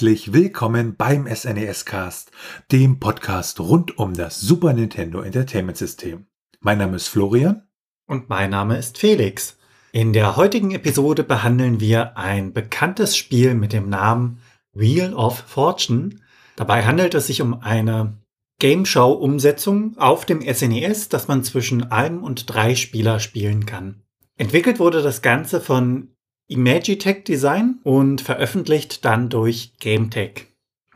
Herzlich willkommen beim SNES Cast, dem Podcast rund um das Super Nintendo Entertainment System. Mein Name ist Florian. Und mein Name ist Felix. In der heutigen Episode behandeln wir ein bekanntes Spiel mit dem Namen Wheel of Fortune. Dabei handelt es sich um eine Game Show Umsetzung auf dem SNES, das man zwischen einem und drei Spieler spielen kann. Entwickelt wurde das Ganze von Imagitech Design und veröffentlicht dann durch GameTech.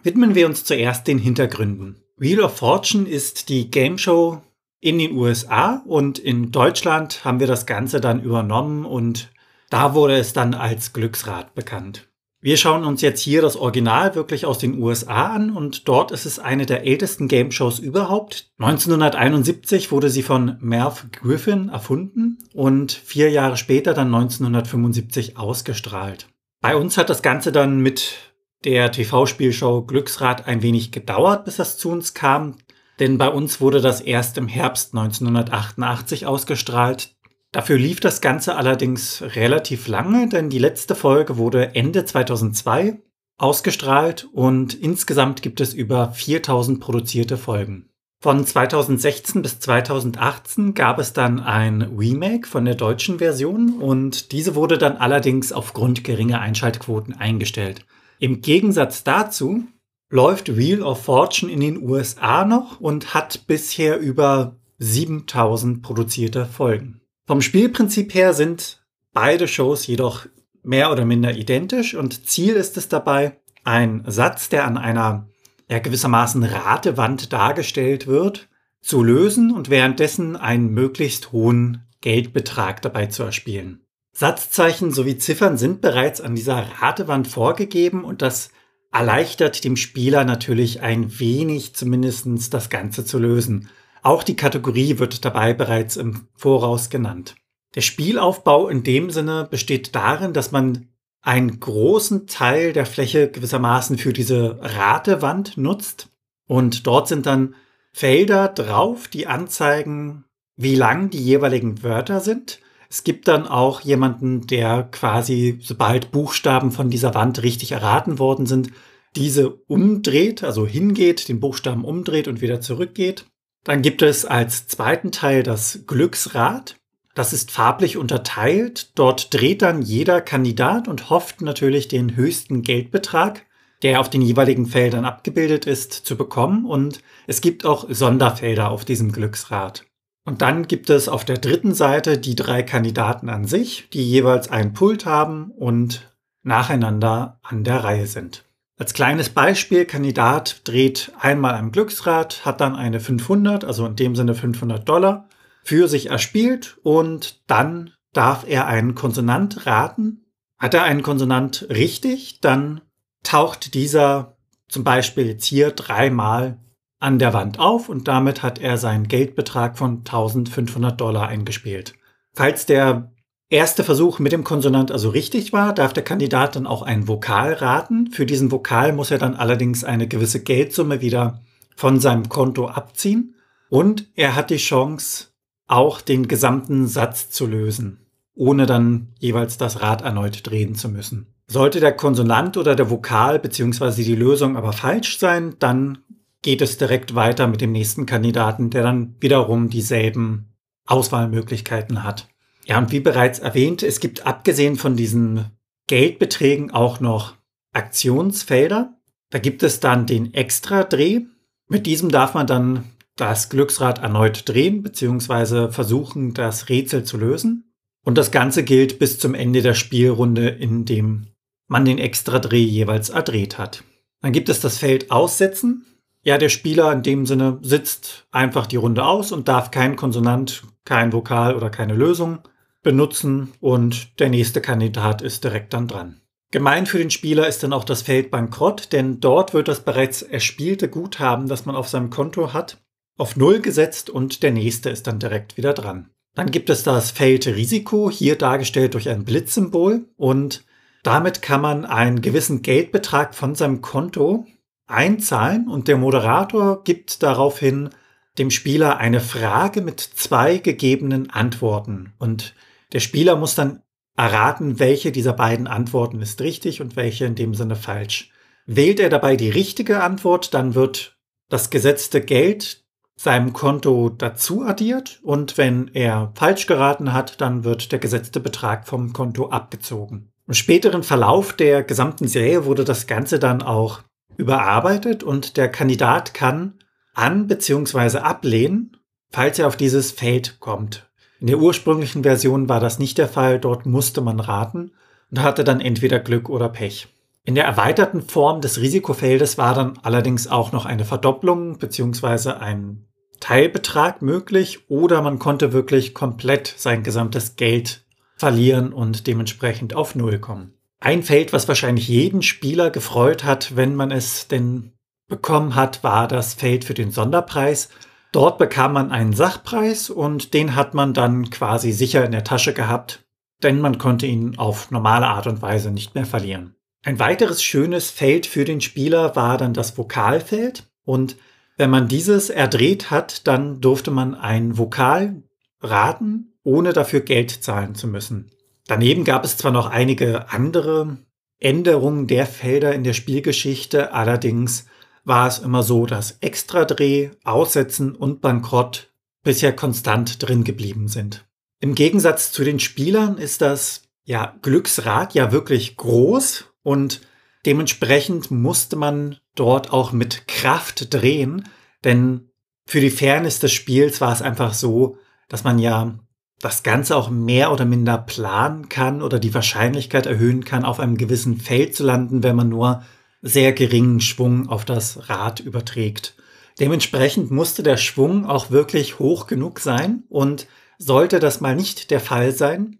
Widmen wir uns zuerst den Hintergründen. Wheel of Fortune ist die Game Show in den USA und in Deutschland haben wir das Ganze dann übernommen und da wurde es dann als Glücksrad bekannt. Wir schauen uns jetzt hier das Original wirklich aus den USA an und dort ist es eine der ältesten Game Shows überhaupt. 1971 wurde sie von Merv Griffin erfunden und vier Jahre später dann 1975 ausgestrahlt. Bei uns hat das Ganze dann mit der TV-Spielshow Glücksrad ein wenig gedauert, bis das zu uns kam, denn bei uns wurde das erst im Herbst 1988 ausgestrahlt. Dafür lief das Ganze allerdings relativ lange, denn die letzte Folge wurde Ende 2002 ausgestrahlt und insgesamt gibt es über 4000 produzierte Folgen. Von 2016 bis 2018 gab es dann ein Remake von der deutschen Version und diese wurde dann allerdings aufgrund geringer Einschaltquoten eingestellt. Im Gegensatz dazu läuft Wheel of Fortune in den USA noch und hat bisher über 7000 produzierte Folgen. Vom Spielprinzip her sind beide Shows jedoch mehr oder minder identisch und Ziel ist es dabei, ein Satz, der an einer ja, gewissermaßen Ratewand dargestellt wird, zu lösen und währenddessen einen möglichst hohen Geldbetrag dabei zu erspielen. Satzzeichen sowie Ziffern sind bereits an dieser Ratewand vorgegeben und das erleichtert dem Spieler natürlich ein wenig zumindest das Ganze zu lösen. Auch die Kategorie wird dabei bereits im Voraus genannt. Der Spielaufbau in dem Sinne besteht darin, dass man einen großen Teil der Fläche gewissermaßen für diese Ratewand nutzt. Und dort sind dann Felder drauf, die anzeigen, wie lang die jeweiligen Wörter sind. Es gibt dann auch jemanden, der quasi, sobald Buchstaben von dieser Wand richtig erraten worden sind, diese umdreht, also hingeht, den Buchstaben umdreht und wieder zurückgeht. Dann gibt es als zweiten Teil das Glücksrad. Das ist farblich unterteilt. Dort dreht dann jeder Kandidat und hofft natürlich den höchsten Geldbetrag, der auf den jeweiligen Feldern abgebildet ist, zu bekommen. Und es gibt auch Sonderfelder auf diesem Glücksrad. Und dann gibt es auf der dritten Seite die drei Kandidaten an sich, die jeweils einen Pult haben und nacheinander an der Reihe sind. Als kleines Beispiel, Kandidat dreht einmal am Glücksrad, hat dann eine 500, also in dem Sinne 500 Dollar, für sich erspielt und dann darf er einen Konsonant raten. Hat er einen Konsonant richtig, dann taucht dieser zum Beispiel jetzt hier dreimal an der Wand auf und damit hat er seinen Geldbetrag von 1500 Dollar eingespielt. Falls der erste Versuch mit dem Konsonant also richtig war, darf der Kandidat dann auch einen Vokal raten. Für diesen Vokal muss er dann allerdings eine gewisse Geldsumme wieder von seinem Konto abziehen. Und er hat die Chance, auch den gesamten Satz zu lösen, ohne dann jeweils das Rad erneut drehen zu müssen. Sollte der Konsonant oder der Vokal bzw. die Lösung aber falsch sein, dann geht es direkt weiter mit dem nächsten Kandidaten, der dann wiederum dieselben Auswahlmöglichkeiten hat. Ja, und wie bereits erwähnt, es gibt abgesehen von diesen Geldbeträgen auch noch Aktionsfelder. Da gibt es dann den Extra-Dreh. Mit diesem darf man dann das Glücksrad erneut drehen bzw. versuchen, das Rätsel zu lösen. Und das Ganze gilt bis zum Ende der Spielrunde, in dem man den Extra-Dreh jeweils erdreht hat. Dann gibt es das Feld Aussetzen. Ja, der Spieler in dem Sinne sitzt einfach die Runde aus und darf kein Konsonant, kein Vokal oder keine Lösung benutzen und der nächste Kandidat ist direkt dann dran. Gemein für den Spieler ist dann auch das Feld Bankrott, denn dort wird das bereits erspielte Guthaben, das man auf seinem Konto hat, auf Null gesetzt und der nächste ist dann direkt wieder dran. Dann gibt es das Feld Risiko, hier dargestellt durch ein Blitzsymbol und damit kann man einen gewissen Geldbetrag von seinem Konto einzahlen und der Moderator gibt daraufhin dem Spieler eine Frage mit zwei gegebenen Antworten und der Spieler muss dann erraten, welche dieser beiden Antworten ist richtig und welche in dem Sinne falsch. Wählt er dabei die richtige Antwort, dann wird das gesetzte Geld seinem Konto dazu addiert und wenn er falsch geraten hat, dann wird der gesetzte Betrag vom Konto abgezogen. Im späteren Verlauf der gesamten Serie wurde das Ganze dann auch überarbeitet und der Kandidat kann an bzw. ablehnen, falls er auf dieses Feld kommt. In der ursprünglichen Version war das nicht der Fall, dort musste man raten und hatte dann entweder Glück oder Pech. In der erweiterten Form des Risikofeldes war dann allerdings auch noch eine Verdopplung bzw. ein Teilbetrag möglich oder man konnte wirklich komplett sein gesamtes Geld verlieren und dementsprechend auf Null kommen. Ein Feld, was wahrscheinlich jeden Spieler gefreut hat, wenn man es denn bekommen hat, war das Feld für den Sonderpreis. Dort bekam man einen Sachpreis und den hat man dann quasi sicher in der Tasche gehabt, denn man konnte ihn auf normale Art und Weise nicht mehr verlieren. Ein weiteres schönes Feld für den Spieler war dann das Vokalfeld und wenn man dieses erdreht hat, dann durfte man ein Vokal raten, ohne dafür Geld zahlen zu müssen. Daneben gab es zwar noch einige andere Änderungen der Felder in der Spielgeschichte, allerdings war es immer so, dass Extradreh, Aussetzen und Bankrott bisher konstant drin geblieben sind. Im Gegensatz zu den Spielern ist das ja, Glücksrad ja wirklich groß und dementsprechend musste man dort auch mit Kraft drehen, denn für die Fairness des Spiels war es einfach so, dass man ja das Ganze auch mehr oder minder planen kann oder die Wahrscheinlichkeit erhöhen kann, auf einem gewissen Feld zu landen, wenn man nur sehr geringen Schwung auf das Rad überträgt. Dementsprechend musste der Schwung auch wirklich hoch genug sein und sollte das mal nicht der Fall sein,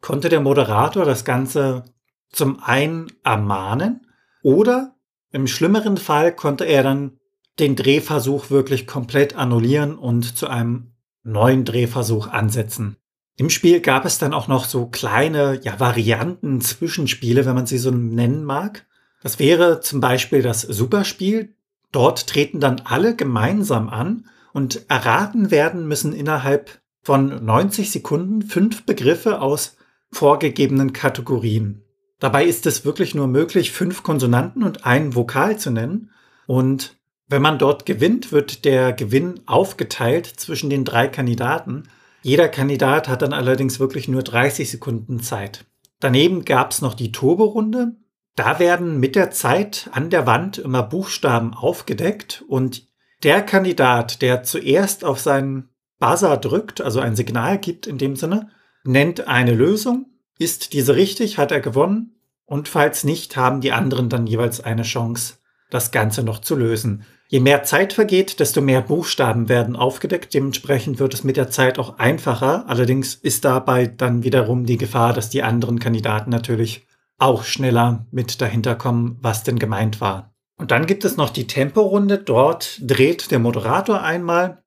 konnte der Moderator das Ganze zum einen ermahnen oder im schlimmeren Fall konnte er dann den Drehversuch wirklich komplett annullieren und zu einem neuen Drehversuch ansetzen. Im Spiel gab es dann auch noch so kleine ja, Varianten, Zwischenspiele, wenn man sie so nennen mag. Das wäre zum Beispiel das Superspiel. Dort treten dann alle gemeinsam an und erraten werden müssen innerhalb von 90 Sekunden fünf Begriffe aus vorgegebenen Kategorien. Dabei ist es wirklich nur möglich, fünf Konsonanten und einen Vokal zu nennen. Und wenn man dort gewinnt, wird der Gewinn aufgeteilt zwischen den drei Kandidaten. Jeder Kandidat hat dann allerdings wirklich nur 30 Sekunden Zeit. Daneben gab es noch die Turbo-Runde. Da werden mit der Zeit an der Wand immer Buchstaben aufgedeckt und der Kandidat, der zuerst auf seinen Buzzer drückt, also ein Signal gibt in dem Sinne, nennt eine Lösung. Ist diese richtig, hat er gewonnen. Und falls nicht, haben die anderen dann jeweils eine Chance, das Ganze noch zu lösen. Je mehr Zeit vergeht, desto mehr Buchstaben werden aufgedeckt. Dementsprechend wird es mit der Zeit auch einfacher. Allerdings ist dabei dann wiederum die Gefahr, dass die anderen Kandidaten natürlich auch schneller mit dahinter kommen, was denn gemeint war. Und dann gibt es noch die Temporunde. Dort dreht der Moderator einmal,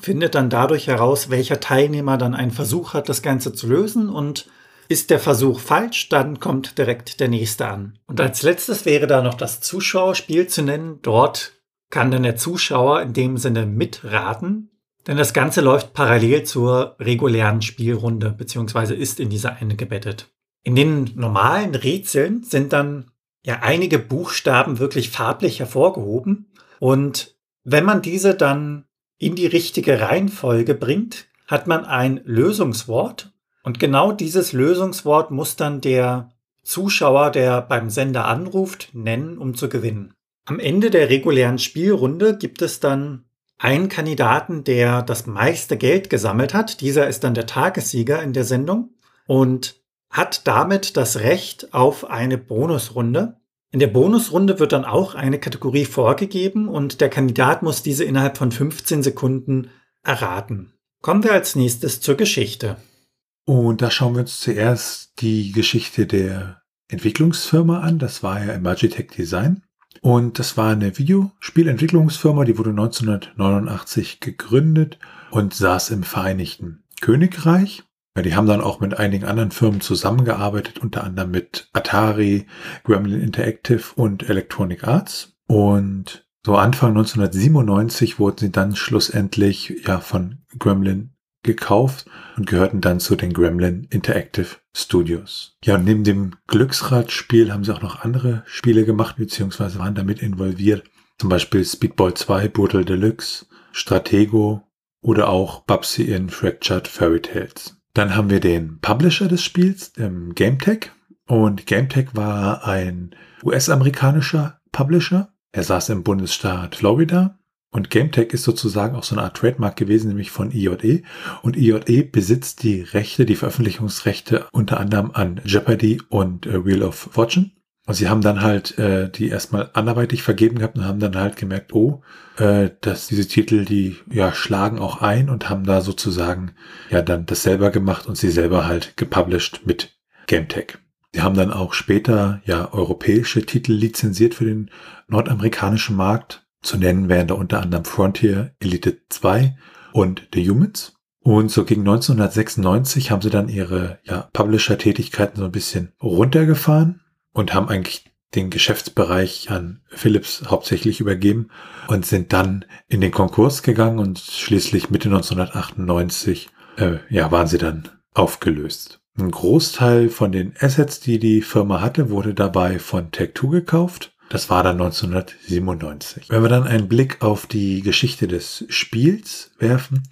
findet dann dadurch heraus, welcher Teilnehmer dann einen Versuch hat, das Ganze zu lösen und ist der Versuch falsch, dann kommt direkt der nächste an. Und als letztes wäre da noch das Zuschauerspiel zu nennen. Dort kann dann der Zuschauer in dem Sinne mitraten, denn das Ganze läuft parallel zur regulären Spielrunde, beziehungsweise ist in diese eingebettet. In den normalen Rätseln sind dann ja einige Buchstaben wirklich farblich hervorgehoben und wenn man diese dann in die richtige Reihenfolge bringt, hat man ein Lösungswort und genau dieses Lösungswort muss dann der Zuschauer, der beim Sender anruft, nennen, um zu gewinnen. Am Ende der regulären Spielrunde gibt es dann einen Kandidaten, der das meiste Geld gesammelt hat. Dieser ist dann der Tagessieger in der Sendung. Und hat damit das Recht auf eine Bonusrunde. In der Bonusrunde wird dann auch eine Kategorie vorgegeben und der Kandidat muss diese innerhalb von 15 Sekunden erraten. Kommen wir als nächstes zur Geschichte. Und da schauen wir uns zuerst die Geschichte der Entwicklungsfirma an. Das war ja Imagitech Design. Und das war eine Videospielentwicklungsfirma, die wurde 1989 gegründet und saß im Vereinigten Königreich. Ja, die haben dann auch mit einigen anderen Firmen zusammengearbeitet, unter anderem mit Atari, Gremlin Interactive und Electronic Arts. Und so Anfang 1997 wurden sie dann schlussendlich ja von Gremlin gekauft und gehörten dann zu den Gremlin Interactive Studios. Ja, und neben dem Glücksradspiel haben sie auch noch andere Spiele gemacht, beziehungsweise waren damit involviert. Zum Beispiel Speedball 2, Brutal Deluxe, Stratego oder auch Babsy in Fractured Fairy Tales. Dann haben wir den Publisher des Spiels, ähm, GameTech. Und GameTech war ein US-amerikanischer Publisher. Er saß im Bundesstaat Florida. Und GameTech ist sozusagen auch so eine Art Trademark gewesen, nämlich von IJE. Und IJE besitzt die Rechte, die Veröffentlichungsrechte unter anderem an Jeopardy und äh, Wheel of Fortune. Und sie haben dann halt äh, die erstmal anderweitig vergeben gehabt und haben dann halt gemerkt, oh, äh, dass diese Titel, die ja schlagen auch ein und haben da sozusagen ja dann das selber gemacht und sie selber halt gepublished mit GameTech. Sie haben dann auch später ja europäische Titel lizenziert für den nordamerikanischen Markt. Zu nennen wären da unter anderem Frontier, Elite 2 und The Humans. Und so gegen 1996 haben sie dann ihre ja, Publisher-Tätigkeiten so ein bisschen runtergefahren und haben eigentlich den Geschäftsbereich an Philips hauptsächlich übergeben und sind dann in den Konkurs gegangen und schließlich Mitte 1998 äh, ja, waren sie dann aufgelöst. Ein Großteil von den Assets, die die Firma hatte, wurde dabei von Tech2 gekauft. Das war dann 1997. Wenn wir dann einen Blick auf die Geschichte des Spiels werfen,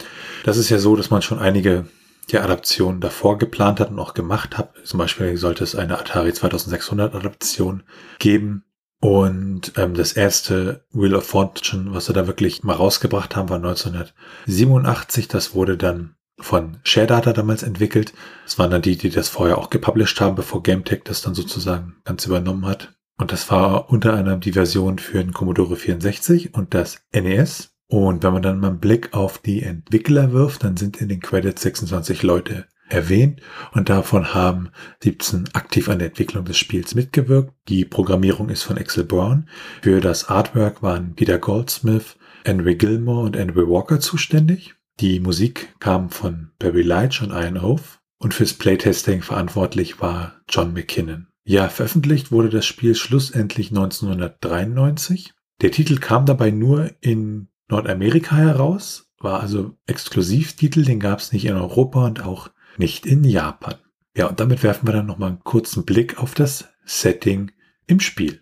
das ist ja so, dass man schon einige die Adaption davor geplant hat und auch gemacht hat. Zum Beispiel sollte es eine Atari 2600 Adaption geben. Und ähm, das erste Wheel of Fortune, was wir da wirklich mal rausgebracht haben, war 1987. Das wurde dann von ShareData damals entwickelt. Das waren dann die, die das vorher auch gepublished haben, bevor GameTech das dann sozusagen ganz übernommen hat. Und das war unter anderem die Version für den Commodore 64 und das NES. Und wenn man dann mal einen Blick auf die Entwickler wirft, dann sind in den Credits 26 Leute erwähnt und davon haben 17 aktiv an der Entwicklung des Spiels mitgewirkt. Die Programmierung ist von Axel Brown. Für das Artwork waren Peter Goldsmith, Henry Gilmore und Henry Walker zuständig. Die Musik kam von Barry Leitch und Ian Oath und fürs Playtesting verantwortlich war John McKinnon. Ja, veröffentlicht wurde das Spiel schlussendlich 1993. Der Titel kam dabei nur in Nordamerika heraus, war also Exklusivtitel, den gab es nicht in Europa und auch nicht in Japan. Ja, und damit werfen wir dann nochmal einen kurzen Blick auf das Setting im Spiel.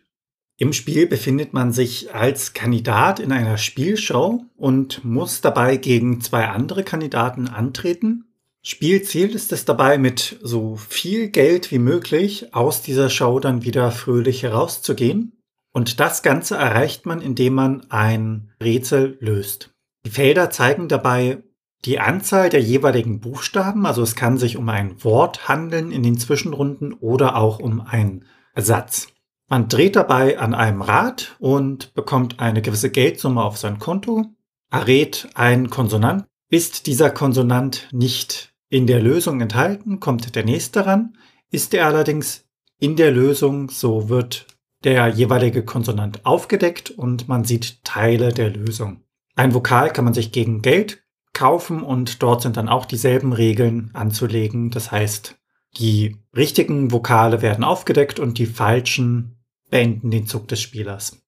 Im Spiel befindet man sich als Kandidat in einer Spielshow und muss dabei gegen zwei andere Kandidaten antreten. Spielziel ist es dabei, mit so viel Geld wie möglich aus dieser Show dann wieder fröhlich herauszugehen. Und das Ganze erreicht man, indem man ein Rätsel löst. Die Felder zeigen dabei die Anzahl der jeweiligen Buchstaben, also es kann sich um ein Wort handeln in den Zwischenrunden oder auch um einen Satz. Man dreht dabei an einem Rad und bekommt eine gewisse Geldsumme auf sein Konto, errät einen Konsonant. Ist dieser Konsonant nicht in der Lösung enthalten, kommt der nächste ran. Ist er allerdings in der Lösung, so wird der jeweilige Konsonant aufgedeckt und man sieht Teile der Lösung. Ein Vokal kann man sich gegen Geld kaufen und dort sind dann auch dieselben Regeln anzulegen. Das heißt, die richtigen Vokale werden aufgedeckt und die falschen beenden den Zug des Spielers.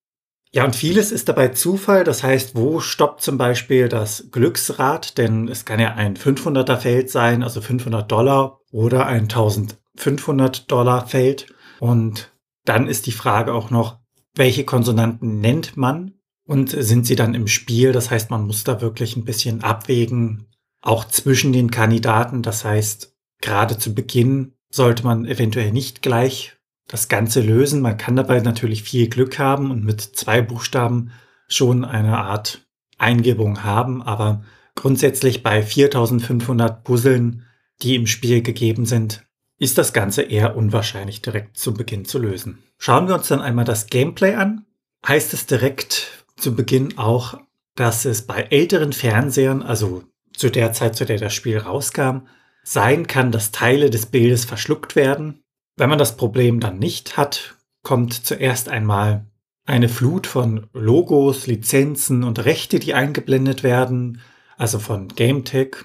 Ja, und vieles ist dabei Zufall. Das heißt, wo stoppt zum Beispiel das Glücksrad? Denn es kann ja ein 500er Feld sein, also 500 Dollar oder ein 1500 Dollar Feld. Und dann ist die Frage auch noch, welche Konsonanten nennt man und sind sie dann im Spiel? Das heißt, man muss da wirklich ein bisschen abwägen, auch zwischen den Kandidaten. Das heißt, gerade zu Beginn sollte man eventuell nicht gleich das Ganze lösen. Man kann dabei natürlich viel Glück haben und mit zwei Buchstaben schon eine Art Eingebung haben, aber grundsätzlich bei 4500 Puzzeln, die im Spiel gegeben sind, ist das Ganze eher unwahrscheinlich direkt zu Beginn zu lösen. Schauen wir uns dann einmal das Gameplay an. Heißt es direkt zu Beginn auch, dass es bei älteren Fernsehern, also zu der Zeit, zu der das Spiel rauskam, sein kann, dass Teile des Bildes verschluckt werden. Wenn man das Problem dann nicht hat, kommt zuerst einmal eine Flut von Logos, Lizenzen und Rechte, die eingeblendet werden, also von GameTech.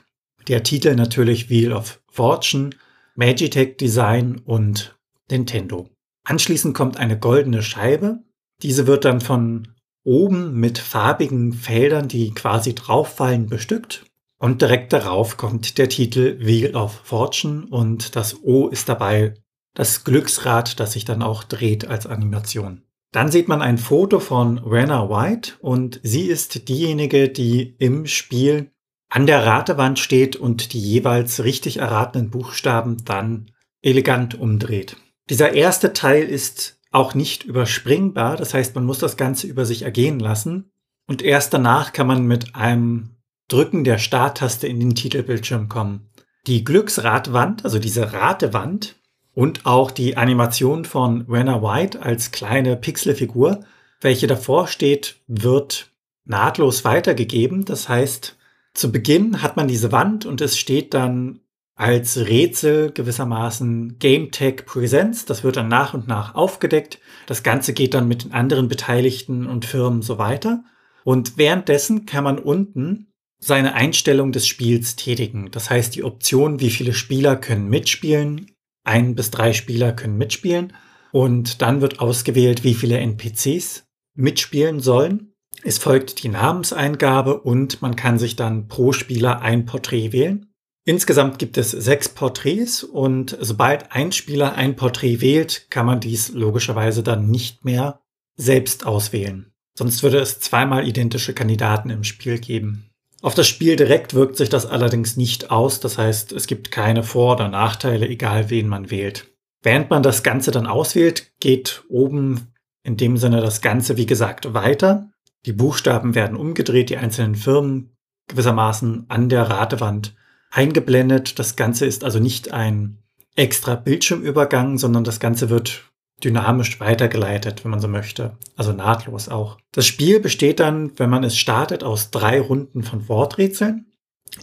Der Titel natürlich Wheel of Fortune Magitech Design und Nintendo. Anschließend kommt eine goldene Scheibe. Diese wird dann von oben mit farbigen Feldern, die quasi drauffallen, bestückt. Und direkt darauf kommt der Titel Wheel of Fortune und das O ist dabei das Glücksrad, das sich dann auch dreht als Animation. Dann sieht man ein Foto von Rena White und sie ist diejenige, die im Spiel an der Ratewand steht und die jeweils richtig erratenen Buchstaben dann elegant umdreht. Dieser erste Teil ist auch nicht überspringbar, das heißt, man muss das Ganze über sich ergehen lassen und erst danach kann man mit einem Drücken der Starttaste in den Titelbildschirm kommen. Die Glücksradwand, also diese Ratewand, und auch die Animation von Rena White als kleine Pixelfigur, welche davor steht, wird nahtlos weitergegeben. Das heißt, zu Beginn hat man diese Wand und es steht dann als Rätsel gewissermaßen Game Tech Presents. Das wird dann nach und nach aufgedeckt. Das Ganze geht dann mit den anderen Beteiligten und Firmen so weiter. Und währenddessen kann man unten seine Einstellung des Spiels tätigen. Das heißt, die Option, wie viele Spieler können mitspielen, ein bis drei Spieler können mitspielen und dann wird ausgewählt, wie viele NPCs mitspielen sollen. Es folgt die Namenseingabe und man kann sich dann pro Spieler ein Porträt wählen. Insgesamt gibt es sechs Porträts und sobald ein Spieler ein Porträt wählt, kann man dies logischerweise dann nicht mehr selbst auswählen. Sonst würde es zweimal identische Kandidaten im Spiel geben. Auf das Spiel direkt wirkt sich das allerdings nicht aus, das heißt, es gibt keine Vor- oder Nachteile, egal wen man wählt. Während man das Ganze dann auswählt, geht oben in dem Sinne das Ganze, wie gesagt, weiter. Die Buchstaben werden umgedreht, die einzelnen Firmen gewissermaßen an der Ratewand eingeblendet. Das Ganze ist also nicht ein extra Bildschirmübergang, sondern das Ganze wird dynamisch weitergeleitet, wenn man so möchte. Also nahtlos auch. Das Spiel besteht dann, wenn man es startet, aus drei Runden von Worträtseln,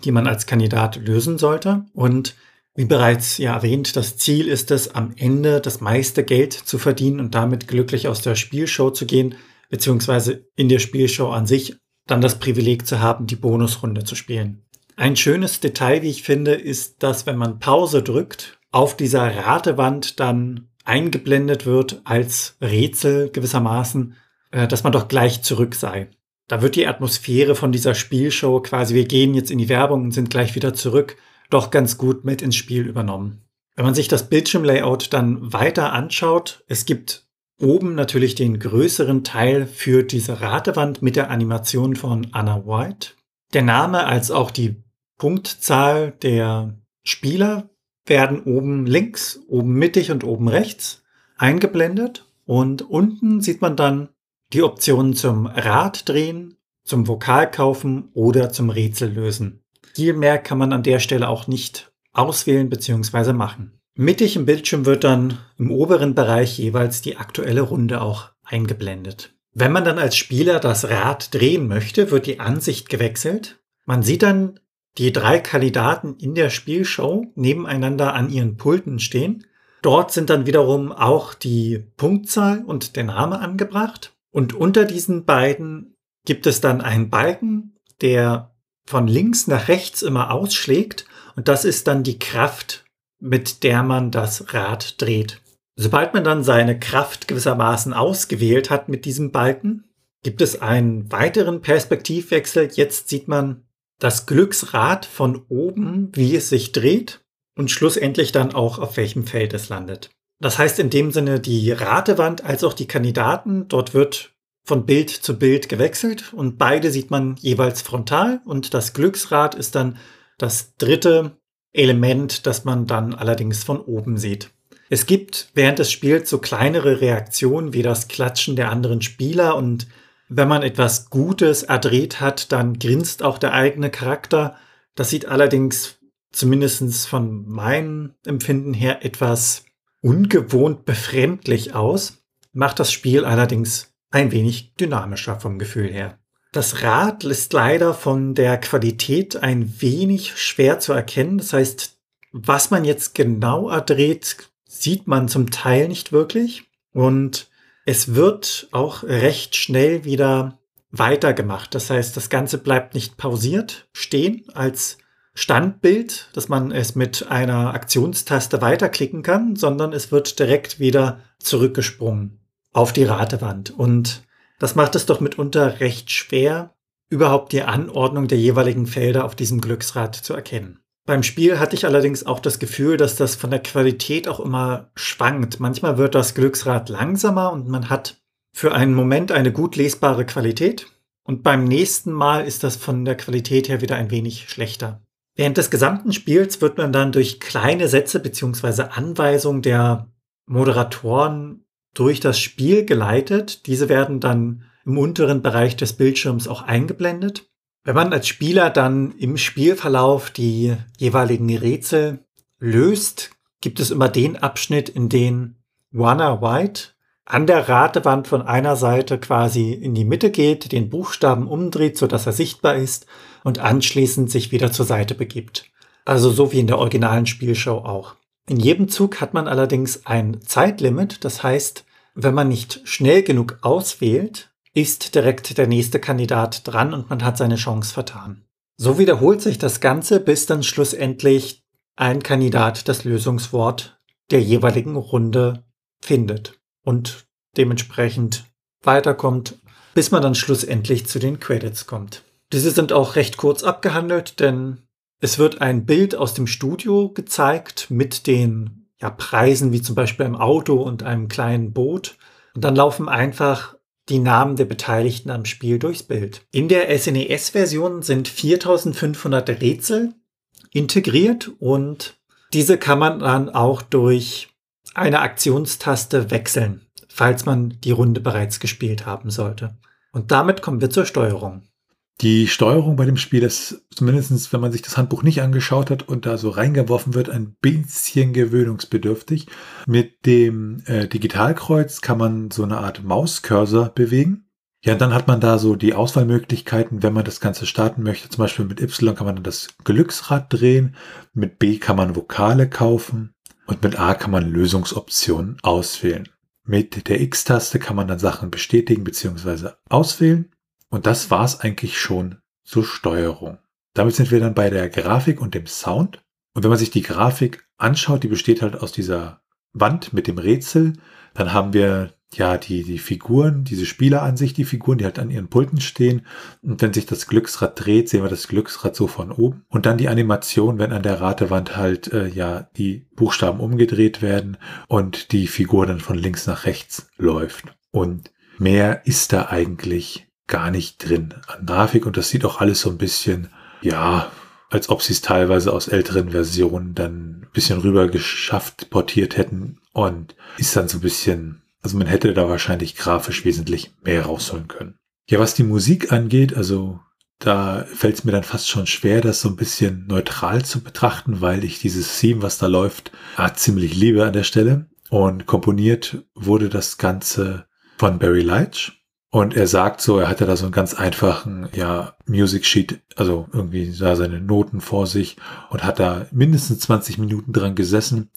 die man als Kandidat lösen sollte. Und wie bereits ja erwähnt, das Ziel ist es, am Ende das meiste Geld zu verdienen und damit glücklich aus der Spielshow zu gehen, beziehungsweise in der Spielshow an sich dann das Privileg zu haben, die Bonusrunde zu spielen. Ein schönes Detail, wie ich finde, ist, dass wenn man Pause drückt, auf dieser Ratewand dann eingeblendet wird als Rätsel gewissermaßen, äh, dass man doch gleich zurück sei. Da wird die Atmosphäre von dieser Spielshow quasi, wir gehen jetzt in die Werbung und sind gleich wieder zurück, doch ganz gut mit ins Spiel übernommen. Wenn man sich das Bildschirmlayout dann weiter anschaut, es gibt oben natürlich den größeren Teil für diese Ratewand mit der Animation von Anna White. Der Name als auch die Punktzahl der Spieler werden oben links, oben mittig und oben rechts eingeblendet. Und unten sieht man dann die Optionen zum Rad drehen, zum Vokal kaufen oder zum Rätsel lösen. Viel mehr kann man an der Stelle auch nicht auswählen bzw. machen. Mittig im Bildschirm wird dann im oberen Bereich jeweils die aktuelle Runde auch eingeblendet. Wenn man dann als Spieler das Rad drehen möchte, wird die Ansicht gewechselt. Man sieht dann die drei Kandidaten in der Spielshow nebeneinander an ihren Pulten stehen. Dort sind dann wiederum auch die Punktzahl und der Name angebracht. Und unter diesen beiden gibt es dann einen Balken, der von links nach rechts immer ausschlägt. Und das ist dann die Kraft, mit der man das Rad dreht. Sobald man dann seine Kraft gewissermaßen ausgewählt hat mit diesem Balken, gibt es einen weiteren Perspektivwechsel. Jetzt sieht man das Glücksrad von oben, wie es sich dreht und schlussendlich dann auch auf welchem Feld es landet. Das heißt in dem Sinne die Ratewand als auch die Kandidaten, dort wird von Bild zu Bild gewechselt und beide sieht man jeweils frontal und das Glücksrad ist dann das dritte Element, das man dann allerdings von oben sieht. Es gibt während des Spiels so kleinere Reaktionen wie das Klatschen der anderen Spieler und wenn man etwas Gutes erdreht hat, dann grinst auch der eigene Charakter. Das sieht allerdings zumindest von meinem Empfinden her etwas ungewohnt befremdlich aus, macht das Spiel allerdings ein wenig dynamischer vom Gefühl her. Das Rad ist leider von der Qualität ein wenig schwer zu erkennen. Das heißt, was man jetzt genau erdreht, sieht man zum Teil nicht wirklich. Und es wird auch recht schnell wieder weitergemacht. Das heißt, das Ganze bleibt nicht pausiert stehen als Standbild, dass man es mit einer Aktionstaste weiterklicken kann, sondern es wird direkt wieder zurückgesprungen auf die Ratewand. Und das macht es doch mitunter recht schwer, überhaupt die Anordnung der jeweiligen Felder auf diesem Glücksrad zu erkennen. Beim Spiel hatte ich allerdings auch das Gefühl, dass das von der Qualität auch immer schwankt. Manchmal wird das Glücksrad langsamer und man hat für einen Moment eine gut lesbare Qualität. Und beim nächsten Mal ist das von der Qualität her wieder ein wenig schlechter. Während des gesamten Spiels wird man dann durch kleine Sätze bzw. Anweisungen der Moderatoren durch das Spiel geleitet. Diese werden dann im unteren Bereich des Bildschirms auch eingeblendet. Wenn man als Spieler dann im Spielverlauf die jeweiligen Rätsel löst, gibt es immer den Abschnitt, in den Warner White an der Ratewand von einer Seite quasi in die Mitte geht, den Buchstaben umdreht, sodass er sichtbar ist und anschließend sich wieder zur Seite begibt. Also so wie in der originalen Spielshow auch. In jedem Zug hat man allerdings ein Zeitlimit, das heißt, wenn man nicht schnell genug auswählt, ist direkt der nächste Kandidat dran und man hat seine Chance vertan. So wiederholt sich das Ganze, bis dann schlussendlich ein Kandidat das Lösungswort der jeweiligen Runde findet und dementsprechend weiterkommt, bis man dann schlussendlich zu den Credits kommt. Diese sind auch recht kurz abgehandelt, denn es wird ein Bild aus dem Studio gezeigt mit den ja, Preisen wie zum Beispiel einem Auto und einem kleinen Boot. Und dann laufen einfach die Namen der Beteiligten am Spiel durchs Bild. In der SNES-Version sind 4500 Rätsel integriert und diese kann man dann auch durch eine Aktionstaste wechseln, falls man die Runde bereits gespielt haben sollte. Und damit kommen wir zur Steuerung. Die Steuerung bei dem Spiel ist zumindest, wenn man sich das Handbuch nicht angeschaut hat und da so reingeworfen wird, ein bisschen gewöhnungsbedürftig. Mit dem äh, Digitalkreuz kann man so eine Art Mauscursor bewegen. Ja, und dann hat man da so die Auswahlmöglichkeiten, wenn man das Ganze starten möchte. Zum Beispiel mit Y kann man dann das Glücksrad drehen, mit B kann man Vokale kaufen und mit A kann man Lösungsoptionen auswählen. Mit der X-Taste kann man dann Sachen bestätigen bzw. auswählen. Und das war's eigentlich schon zur Steuerung. Damit sind wir dann bei der Grafik und dem Sound. Und wenn man sich die Grafik anschaut, die besteht halt aus dieser Wand mit dem Rätsel. Dann haben wir ja die, die Figuren, diese Spieleransicht, die Figuren, die halt an ihren Pulten stehen. Und wenn sich das Glücksrad dreht, sehen wir das Glücksrad so von oben. Und dann die Animation, wenn an der Ratewand halt äh, ja die Buchstaben umgedreht werden und die Figur dann von links nach rechts läuft. Und mehr ist da eigentlich gar nicht drin an Grafik und das sieht auch alles so ein bisschen, ja, als ob sie es teilweise aus älteren Versionen dann ein bisschen rüber geschafft, portiert hätten und ist dann so ein bisschen, also man hätte da wahrscheinlich grafisch wesentlich mehr rausholen können. Ja, was die Musik angeht, also da fällt es mir dann fast schon schwer, das so ein bisschen neutral zu betrachten, weil ich dieses Theme, was da läuft, ziemlich liebe an der Stelle. Und komponiert wurde das Ganze von Barry Leitch. Und er sagt so, er hatte da so einen ganz einfachen, ja, Music Sheet, also irgendwie da seine Noten vor sich und hat da mindestens 20 Minuten dran gesessen,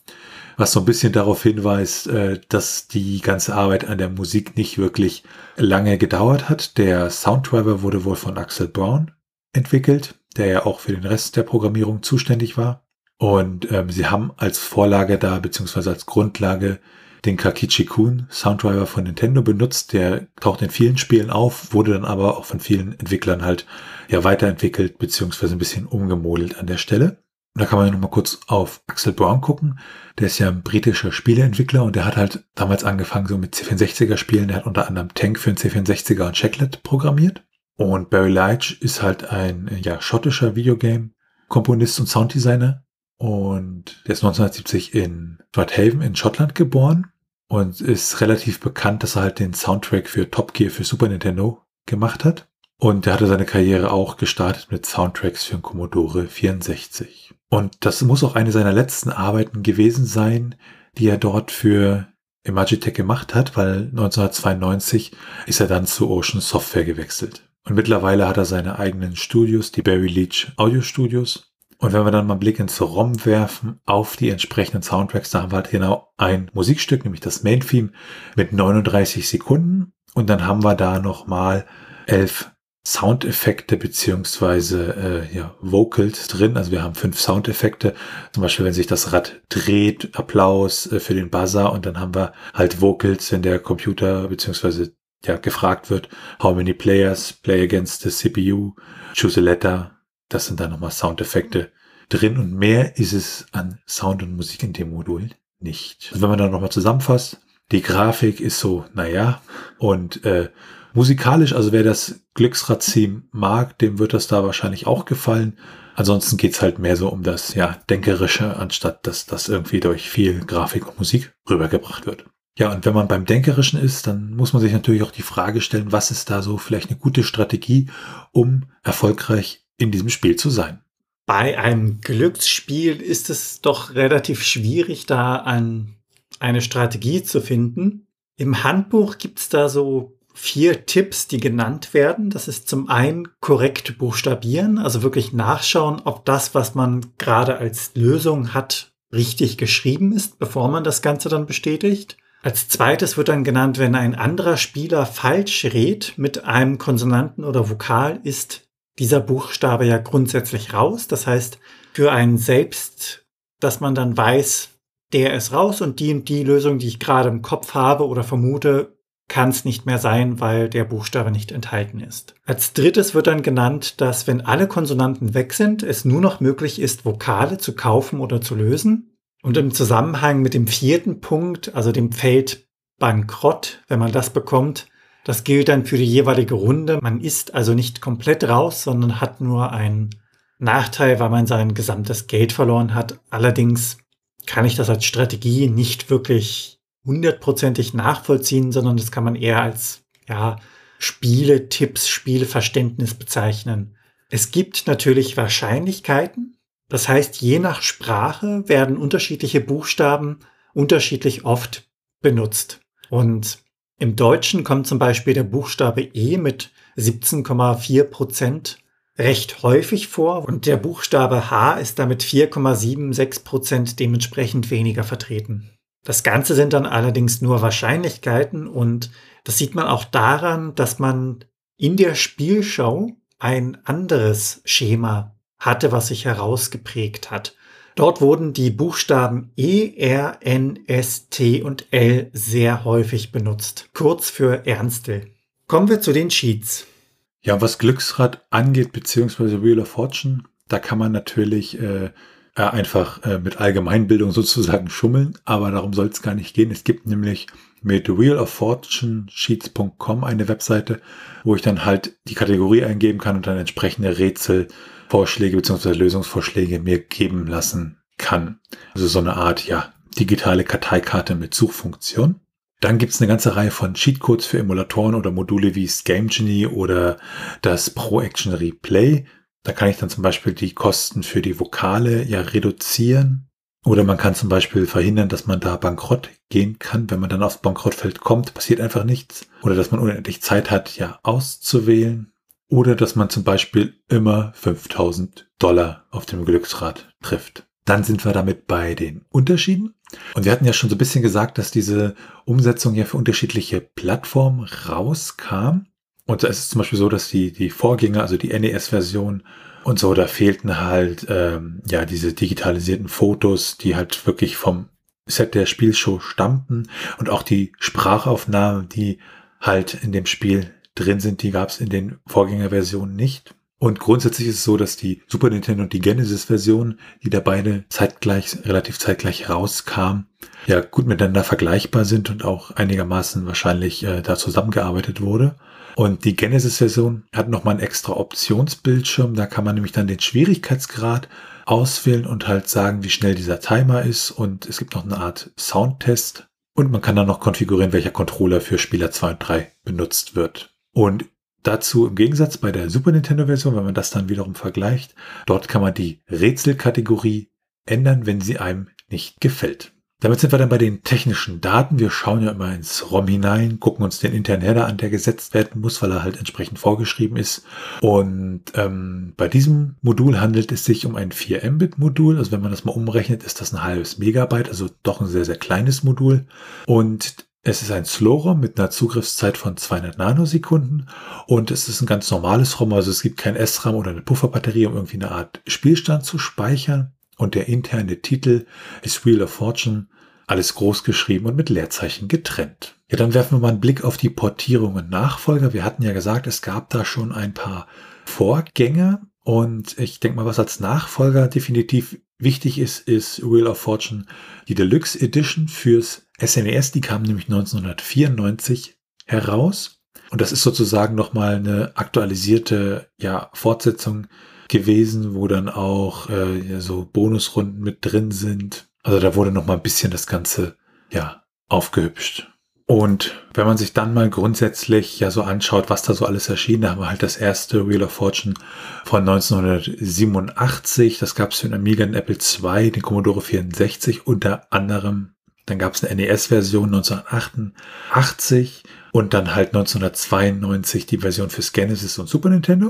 was so ein bisschen darauf hinweist, äh, dass die ganze Arbeit an der Musik nicht wirklich lange gedauert hat. Der Sounddriver wurde wohl von Axel Brown entwickelt, der ja auch für den Rest der Programmierung zuständig war. Und ähm, sie haben als Vorlage da, beziehungsweise als Grundlage den Kakichi-kun Sounddriver von Nintendo benutzt. Der taucht in vielen Spielen auf, wurde dann aber auch von vielen Entwicklern halt ja weiterentwickelt beziehungsweise ein bisschen umgemodelt an der Stelle. Und da kann man ja nochmal kurz auf Axel Brown gucken. Der ist ja ein britischer Spieleentwickler und der hat halt damals angefangen so mit C64er Spielen. Der hat unter anderem Tank für den C64er und Checklet programmiert. Und Barry Leitch ist halt ein ja, schottischer Videogame-Komponist und Sounddesigner. Und der ist 1970 in Strathaven in Schottland geboren und ist relativ bekannt, dass er halt den Soundtrack für Top Gear für Super Nintendo gemacht hat. Und er hatte seine Karriere auch gestartet mit Soundtracks für den Commodore 64. Und das muss auch eine seiner letzten Arbeiten gewesen sein, die er dort für Imagitech gemacht hat, weil 1992 ist er dann zu Ocean Software gewechselt. Und mittlerweile hat er seine eigenen Studios, die Barry Leach Audio Studios. Und wenn wir dann mal einen Blick ins ROM werfen auf die entsprechenden Soundtracks, da haben wir halt genau ein Musikstück, nämlich das Main Theme mit 39 Sekunden. Und dann haben wir da nochmal elf Soundeffekte beziehungsweise äh, ja, Vocals drin. Also wir haben fünf Soundeffekte. Zum Beispiel, wenn sich das Rad dreht, Applaus äh, für den Buzzer und dann haben wir halt Vocals, wenn der Computer beziehungsweise ja gefragt wird, how many players play against the CPU, choose a letter. Das sind dann nochmal Soundeffekte drin und mehr ist es an Sound und Musik in dem Modul nicht. Also wenn man dann nochmal zusammenfasst, die Grafik ist so, naja, und äh, musikalisch, also wer das Glücksrad-Theme mag, dem wird das da wahrscheinlich auch gefallen. Ansonsten geht's halt mehr so um das ja Denkerische, anstatt dass das irgendwie durch viel Grafik und Musik rübergebracht wird. Ja, und wenn man beim Denkerischen ist, dann muss man sich natürlich auch die Frage stellen, was ist da so vielleicht eine gute Strategie, um erfolgreich in diesem Spiel zu sein. Bei einem Glücksspiel ist es doch relativ schwierig, da an eine Strategie zu finden. Im Handbuch gibt es da so vier Tipps, die genannt werden. Das ist zum einen korrekt buchstabieren, also wirklich nachschauen, ob das, was man gerade als Lösung hat, richtig geschrieben ist, bevor man das Ganze dann bestätigt. Als zweites wird dann genannt, wenn ein anderer Spieler falsch redet mit einem Konsonanten oder Vokal, ist dieser Buchstabe ja grundsätzlich raus. Das heißt, für einen selbst, dass man dann weiß, der ist raus und die und die Lösung, die ich gerade im Kopf habe oder vermute, kann es nicht mehr sein, weil der Buchstabe nicht enthalten ist. Als drittes wird dann genannt, dass wenn alle Konsonanten weg sind, es nur noch möglich ist, Vokale zu kaufen oder zu lösen. Und im Zusammenhang mit dem vierten Punkt, also dem Feld Bankrott, wenn man das bekommt, das gilt dann für die jeweilige Runde. Man ist also nicht komplett raus, sondern hat nur einen Nachteil, weil man sein gesamtes Geld verloren hat. Allerdings kann ich das als Strategie nicht wirklich hundertprozentig nachvollziehen, sondern das kann man eher als ja, Spiele-Tipps, Spieleverständnis bezeichnen. Es gibt natürlich Wahrscheinlichkeiten. Das heißt, je nach Sprache werden unterschiedliche Buchstaben unterschiedlich oft benutzt. Und im Deutschen kommt zum Beispiel der Buchstabe E mit 17,4 Prozent recht häufig vor und der Buchstabe H ist damit 4,76 Prozent dementsprechend weniger vertreten. Das Ganze sind dann allerdings nur Wahrscheinlichkeiten und das sieht man auch daran, dass man in der Spielschau ein anderes Schema hatte, was sich herausgeprägt hat. Dort wurden die Buchstaben E, R, N, S, T und L sehr häufig benutzt, kurz für Ernstel. Kommen wir zu den Cheats. Ja, was Glücksrad angeht, beziehungsweise Wheel of Fortune, da kann man natürlich äh, äh, einfach äh, mit Allgemeinbildung sozusagen schummeln, aber darum soll es gar nicht gehen. Es gibt nämlich mit wheeloffortunesheets.com eine Webseite, wo ich dann halt die Kategorie eingeben kann und dann entsprechende Rätselvorschläge bzw. Lösungsvorschläge mir geben lassen kann. Also so eine Art, ja, digitale Karteikarte mit Suchfunktion. Dann gibt es eine ganze Reihe von Cheatcodes für Emulatoren oder Module wie Game Genie oder das Pro Action Replay, da kann ich dann zum Beispiel die Kosten für die Vokale ja reduzieren. Oder man kann zum Beispiel verhindern, dass man da bankrott gehen kann. Wenn man dann aufs Bankrottfeld kommt, passiert einfach nichts. Oder dass man unendlich Zeit hat, ja auszuwählen. Oder dass man zum Beispiel immer 5000 Dollar auf dem Glücksrad trifft. Dann sind wir damit bei den Unterschieden. Und wir hatten ja schon so ein bisschen gesagt, dass diese Umsetzung ja für unterschiedliche Plattformen rauskam. Und da ist es zum Beispiel so, dass die, die Vorgänger, also die NES-Version und so, da fehlten halt ähm, ja diese digitalisierten Fotos, die halt wirklich vom Set der Spielshow stammten und auch die Sprachaufnahmen, die halt in dem Spiel drin sind, die gab es in den Vorgängerversionen nicht. Und grundsätzlich ist es so, dass die Super Nintendo und die Genesis-Version, die da beide zeitgleich, relativ zeitgleich rauskamen, ja gut miteinander vergleichbar sind und auch einigermaßen wahrscheinlich äh, da zusammengearbeitet wurde. Und die Genesis-Version hat nochmal einen extra Optionsbildschirm. Da kann man nämlich dann den Schwierigkeitsgrad auswählen und halt sagen, wie schnell dieser Timer ist. Und es gibt noch eine Art Soundtest. Und man kann dann noch konfigurieren, welcher Controller für Spieler 2 und 3 benutzt wird. Und dazu im Gegensatz bei der Super Nintendo-Version, wenn man das dann wiederum vergleicht, dort kann man die Rätselkategorie ändern, wenn sie einem nicht gefällt. Damit sind wir dann bei den technischen Daten. Wir schauen ja immer ins ROM hinein, gucken uns den internen Header an, der gesetzt werden muss, weil er halt entsprechend vorgeschrieben ist. Und ähm, bei diesem Modul handelt es sich um ein 4-Mbit-Modul. Also wenn man das mal umrechnet, ist das ein halbes Megabyte, also doch ein sehr, sehr kleines Modul. Und es ist ein Slow-ROM mit einer Zugriffszeit von 200 Nanosekunden und es ist ein ganz normales ROM, also es gibt kein SRAM oder eine Pufferbatterie, um irgendwie eine Art Spielstand zu speichern. Und der interne Titel ist Wheel of Fortune alles groß geschrieben und mit Leerzeichen getrennt. Ja, dann werfen wir mal einen Blick auf die Portierung und Nachfolger. Wir hatten ja gesagt, es gab da schon ein paar Vorgänger und ich denke mal, was als Nachfolger definitiv wichtig ist, ist Wheel of Fortune, die Deluxe Edition fürs SNES. Die kam nämlich 1994 heraus. Und das ist sozusagen nochmal eine aktualisierte ja, Fortsetzung gewesen, wo dann auch äh, so Bonusrunden mit drin sind. Also da wurde nochmal ein bisschen das Ganze ja aufgehübscht. Und wenn man sich dann mal grundsätzlich ja so anschaut, was da so alles erschien, da haben wir halt das erste Wheel of Fortune von 1987. Das gab es für den Amiga, den Apple II, den Commodore 64 unter anderem. Dann gab es eine NES-Version 1988 und dann halt 1992 die Version für Genesis und Super Nintendo.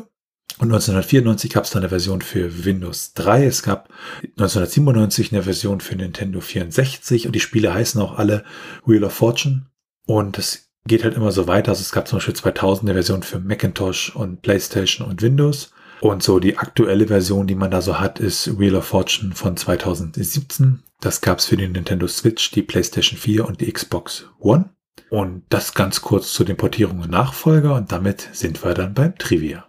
Und 1994 gab es dann eine Version für Windows 3. Es gab 1997 eine Version für Nintendo 64 und die Spiele heißen auch alle Wheel of Fortune. Und es geht halt immer so weiter. Also es gab zum Beispiel 2000 eine Version für Macintosh und PlayStation und Windows. Und so die aktuelle Version, die man da so hat, ist Wheel of Fortune von 2017. Das gab es für die Nintendo Switch, die PlayStation 4 und die Xbox One. Und das ganz kurz zu den Portierungen Nachfolger. Und damit sind wir dann beim Trivia.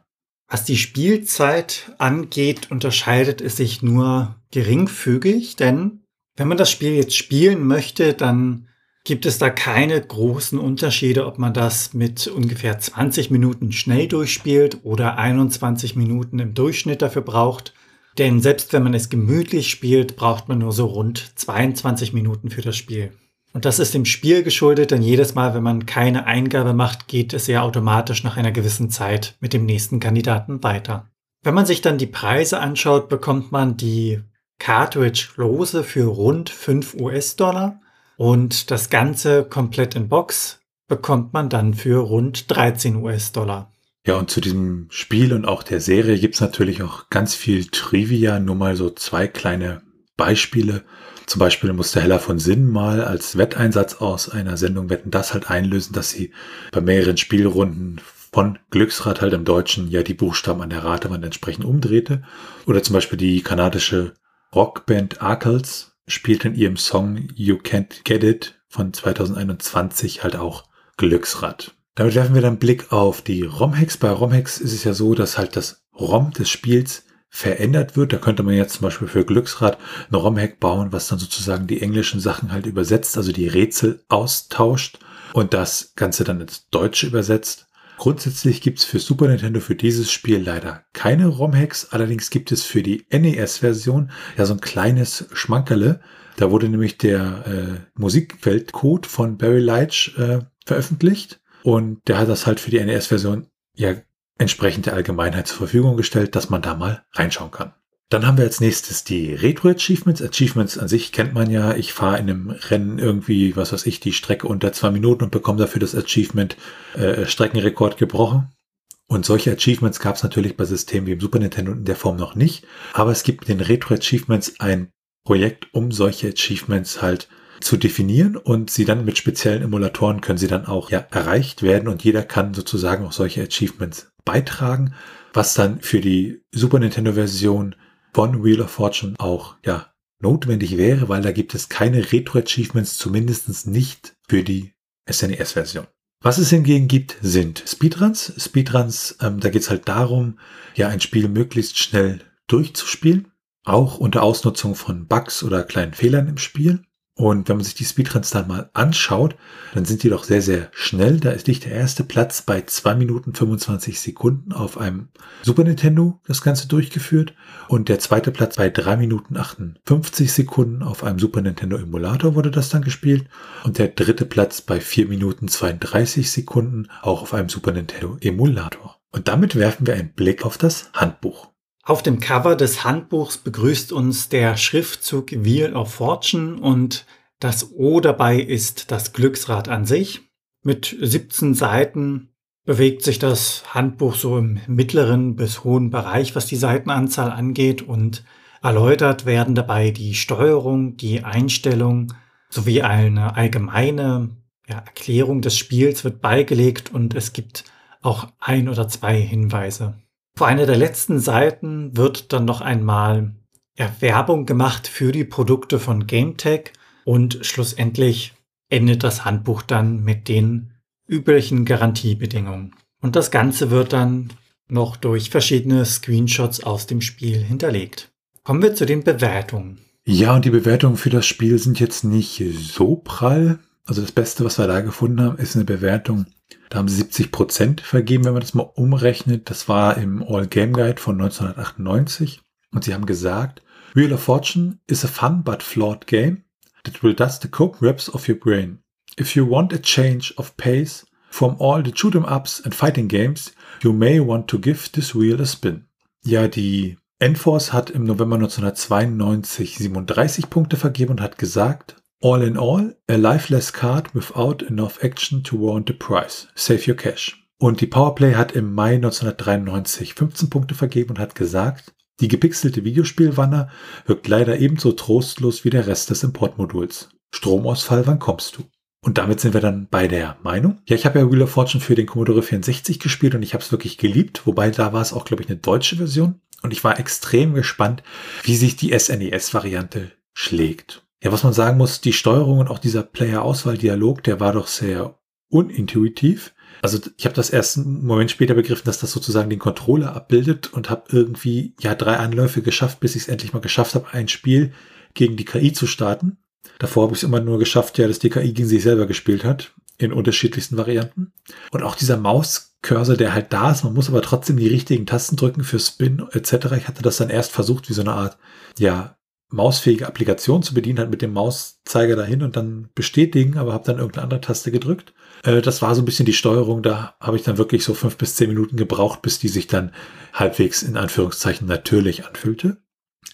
Was die Spielzeit angeht, unterscheidet es sich nur geringfügig, denn wenn man das Spiel jetzt spielen möchte, dann gibt es da keine großen Unterschiede, ob man das mit ungefähr 20 Minuten schnell durchspielt oder 21 Minuten im Durchschnitt dafür braucht. Denn selbst wenn man es gemütlich spielt, braucht man nur so rund 22 Minuten für das Spiel. Und das ist dem Spiel geschuldet, denn jedes Mal, wenn man keine Eingabe macht, geht es ja automatisch nach einer gewissen Zeit mit dem nächsten Kandidaten weiter. Wenn man sich dann die Preise anschaut, bekommt man die Cartridge lose für rund 5 US-Dollar und das Ganze komplett in Box bekommt man dann für rund 13 US-Dollar. Ja, und zu diesem Spiel und auch der Serie gibt's natürlich auch ganz viel Trivia, nur mal so zwei kleine Beispiele. Zum Beispiel musste Hella von Sinn mal als Wetteinsatz aus einer Sendung Wetten das halt einlösen, dass sie bei mehreren Spielrunden von Glücksrad halt im Deutschen ja die Buchstaben an der Ratewand entsprechend umdrehte. Oder zum Beispiel die kanadische Rockband Arkels spielt in ihrem Song You Can't Get It von 2021 halt auch Glücksrad. Damit werfen wir dann Blick auf die ROM-Hacks. Bei ROM-Hacks ist es ja so, dass halt das ROM des Spiels verändert wird. Da könnte man jetzt zum Beispiel für Glücksrad eine ROM-Hack bauen, was dann sozusagen die englischen Sachen halt übersetzt, also die Rätsel austauscht und das Ganze dann ins Deutsche übersetzt. Grundsätzlich gibt es für Super Nintendo für dieses Spiel leider keine ROM-Hacks, allerdings gibt es für die NES-Version ja so ein kleines Schmankerle. Da wurde nämlich der äh, Musikfeldcode von Barry Leitch äh, veröffentlicht und der hat das halt für die NES-Version ja entsprechend der Allgemeinheit zur Verfügung gestellt, dass man da mal reinschauen kann. Dann haben wir als nächstes die Retro-Achievements. Achievements an sich kennt man ja. Ich fahre in einem Rennen irgendwie, was weiß ich, die Strecke unter zwei Minuten und bekomme dafür das Achievement äh, Streckenrekord gebrochen. Und solche Achievements gab es natürlich bei Systemen wie im Super Nintendo in der Form noch nicht. Aber es gibt mit den Retro-Achievements ein Projekt, um solche Achievements halt zu definieren und sie dann mit speziellen Emulatoren können sie dann auch ja, erreicht werden und jeder kann sozusagen auch solche Achievements beitragen, was dann für die Super Nintendo Version von Wheel of Fortune auch, ja, notwendig wäre, weil da gibt es keine Retro-Achievements, zumindest nicht für die SNES-Version. Was es hingegen gibt, sind Speedruns. Speedruns, ähm, da geht es halt darum, ja, ein Spiel möglichst schnell durchzuspielen, auch unter Ausnutzung von Bugs oder kleinen Fehlern im Spiel. Und wenn man sich die Speedruns dann mal anschaut, dann sind die doch sehr, sehr schnell. Da ist nicht der erste Platz bei 2 Minuten 25 Sekunden auf einem Super Nintendo das Ganze durchgeführt. Und der zweite Platz bei 3 Minuten 58 Sekunden auf einem Super Nintendo Emulator wurde das dann gespielt. Und der dritte Platz bei 4 Minuten 32 Sekunden auch auf einem Super Nintendo Emulator. Und damit werfen wir einen Blick auf das Handbuch. Auf dem Cover des Handbuchs begrüßt uns der Schriftzug Wheel of Fortune und das O dabei ist das Glücksrad an sich. Mit 17 Seiten bewegt sich das Handbuch so im mittleren bis hohen Bereich, was die Seitenanzahl angeht und erläutert werden dabei die Steuerung, die Einstellung sowie eine allgemeine ja, Erklärung des Spiels wird beigelegt und es gibt auch ein oder zwei Hinweise. Vor einer der letzten Seiten wird dann noch einmal ja, Werbung gemacht für die Produkte von GameTech. Und schlussendlich endet das Handbuch dann mit den üblichen Garantiebedingungen. Und das Ganze wird dann noch durch verschiedene Screenshots aus dem Spiel hinterlegt. Kommen wir zu den Bewertungen. Ja, und die Bewertungen für das Spiel sind jetzt nicht so prall. Also das Beste, was wir da gefunden haben, ist eine Bewertung. Da haben sie 70 Prozent vergeben, wenn man das mal umrechnet. Das war im All Game Guide von 1998. Und sie haben gesagt, Wheel of Fortune is a fun but flawed game that will dust the cobwebs of your brain. If you want a change of pace from all the shoot 'em ups and fighting games, you may want to give this wheel a spin. Ja, die Enforce hat im November 1992 37 Punkte vergeben und hat gesagt, All in all, a lifeless card without enough action to warrant the price. Save your cash. Und die Powerplay hat im Mai 1993 15 Punkte vergeben und hat gesagt, die gepixelte Videospielwanne wirkt leider ebenso trostlos wie der Rest des Importmoduls. Stromausfall, wann kommst du? Und damit sind wir dann bei der Meinung. Ja, ich habe ja Wheel of Fortune für den Commodore 64 gespielt und ich habe es wirklich geliebt, wobei da war es auch, glaube ich, eine deutsche Version. Und ich war extrem gespannt, wie sich die SNES-Variante schlägt. Ja, was man sagen muss, die Steuerung und auch dieser Player-Auswahl-Dialog, der war doch sehr unintuitiv. Also ich habe das erst einen Moment später begriffen, dass das sozusagen den Controller abbildet und habe irgendwie ja drei Anläufe geschafft, bis ich es endlich mal geschafft habe, ein Spiel gegen die KI zu starten. Davor habe ich es immer nur geschafft, ja, dass die KI gegen sich selber gespielt hat, in unterschiedlichsten Varianten. Und auch dieser Mauscursor, der halt da ist, man muss aber trotzdem die richtigen Tasten drücken für Spin etc. Ich hatte das dann erst versucht, wie so eine Art, ja, mausfähige Applikation zu bedienen, halt mit dem Mauszeiger dahin und dann bestätigen, aber habe dann irgendeine andere Taste gedrückt. Äh, das war so ein bisschen die Steuerung, da habe ich dann wirklich so fünf bis zehn Minuten gebraucht, bis die sich dann halbwegs in Anführungszeichen natürlich anfühlte.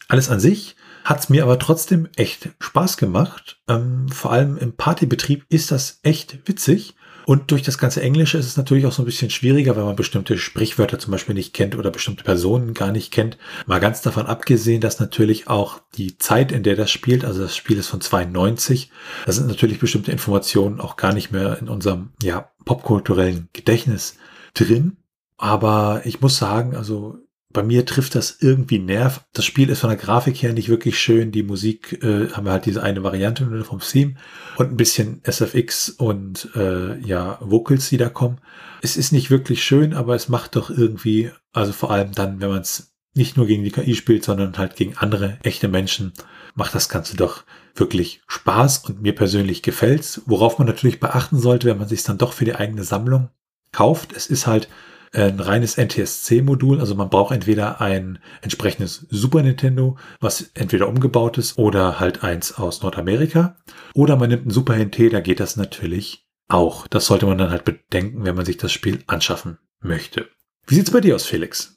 Alles an sich hat es mir aber trotzdem echt Spaß gemacht. Ähm, vor allem im Partybetrieb ist das echt witzig. Und durch das ganze Englische ist es natürlich auch so ein bisschen schwieriger, weil man bestimmte Sprichwörter zum Beispiel nicht kennt oder bestimmte Personen gar nicht kennt. Mal ganz davon abgesehen, dass natürlich auch die Zeit, in der das spielt, also das Spiel ist von 92, da sind natürlich bestimmte Informationen auch gar nicht mehr in unserem ja, popkulturellen Gedächtnis drin. Aber ich muss sagen, also bei mir trifft das irgendwie Nerv. Das Spiel ist von der Grafik her nicht wirklich schön. Die Musik äh, haben wir halt diese eine Variante vom Theme und ein bisschen SFX und äh, ja Vocals, die da kommen. Es ist nicht wirklich schön, aber es macht doch irgendwie, also vor allem dann, wenn man es nicht nur gegen die KI spielt, sondern halt gegen andere echte Menschen, macht das Ganze doch wirklich Spaß und mir persönlich gefällt's. Worauf man natürlich beachten sollte, wenn man sich dann doch für die eigene Sammlung kauft. Es ist halt ein reines NTSC-Modul. Also man braucht entweder ein entsprechendes Super Nintendo, was entweder umgebaut ist oder halt eins aus Nordamerika. Oder man nimmt ein Super NT, da geht das natürlich auch. Das sollte man dann halt bedenken, wenn man sich das Spiel anschaffen möchte. Wie sieht's bei dir aus, Felix?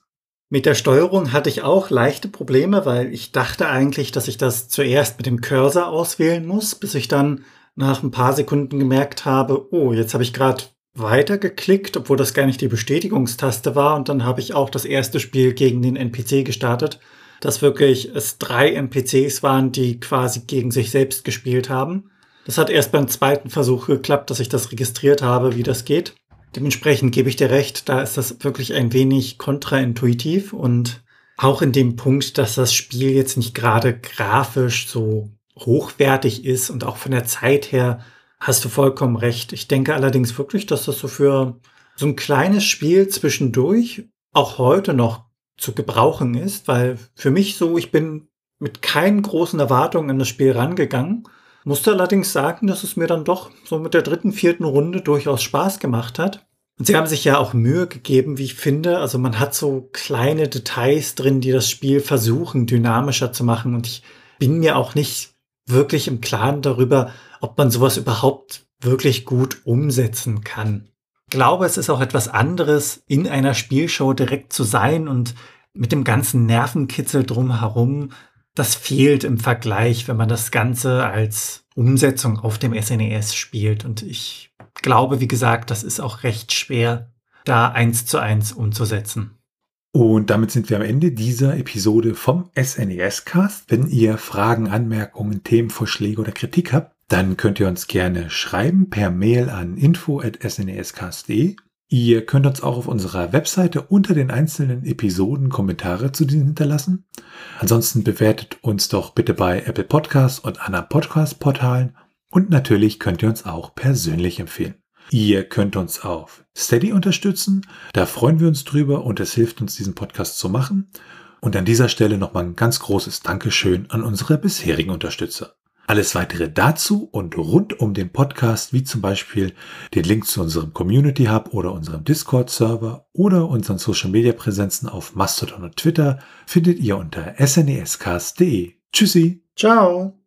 Mit der Steuerung hatte ich auch leichte Probleme, weil ich dachte eigentlich, dass ich das zuerst mit dem Cursor auswählen muss, bis ich dann nach ein paar Sekunden gemerkt habe, oh, jetzt habe ich gerade weitergeklickt, obwohl das gar nicht die Bestätigungstaste war. Und dann habe ich auch das erste Spiel gegen den NPC gestartet, dass wirklich es drei NPCs waren, die quasi gegen sich selbst gespielt haben. Das hat erst beim zweiten Versuch geklappt, dass ich das registriert habe, wie das geht. Dementsprechend gebe ich dir recht, da ist das wirklich ein wenig kontraintuitiv und auch in dem Punkt, dass das Spiel jetzt nicht gerade grafisch so hochwertig ist und auch von der Zeit her Hast du vollkommen recht. Ich denke allerdings wirklich, dass das so für so ein kleines Spiel zwischendurch auch heute noch zu gebrauchen ist, weil für mich so, ich bin mit keinen großen Erwartungen in das Spiel rangegangen, musste allerdings sagen, dass es mir dann doch so mit der dritten, vierten Runde durchaus Spaß gemacht hat. Und sie haben sich ja auch Mühe gegeben, wie ich finde. Also man hat so kleine Details drin, die das Spiel versuchen, dynamischer zu machen. Und ich bin mir auch nicht wirklich im Klaren darüber, ob man sowas überhaupt wirklich gut umsetzen kann. Ich glaube, es ist auch etwas anderes, in einer Spielshow direkt zu sein und mit dem ganzen Nervenkitzel drumherum. Das fehlt im Vergleich, wenn man das Ganze als Umsetzung auf dem SNES e spielt. Und ich glaube, wie gesagt, das ist auch recht schwer, da eins zu eins umzusetzen. Und damit sind wir am Ende dieser Episode vom SNES Cast. Wenn ihr Fragen, Anmerkungen, Themenvorschläge oder Kritik habt, dann könnt ihr uns gerne schreiben per Mail an info.snescast.de. Ihr könnt uns auch auf unserer Webseite unter den einzelnen Episoden Kommentare zu diesen hinterlassen. Ansonsten bewertet uns doch bitte bei Apple Podcasts und anderen Podcast-Portalen und natürlich könnt ihr uns auch persönlich empfehlen. Ihr könnt uns auf Steady unterstützen. Da freuen wir uns drüber und es hilft uns, diesen Podcast zu machen. Und an dieser Stelle nochmal ein ganz großes Dankeschön an unsere bisherigen Unterstützer. Alles weitere dazu und rund um den Podcast, wie zum Beispiel den Link zu unserem Community Hub oder unserem Discord-Server oder unseren Social-Media-Präsenzen auf Mastodon und Twitter, findet ihr unter snescast.de. Tschüssi. Ciao.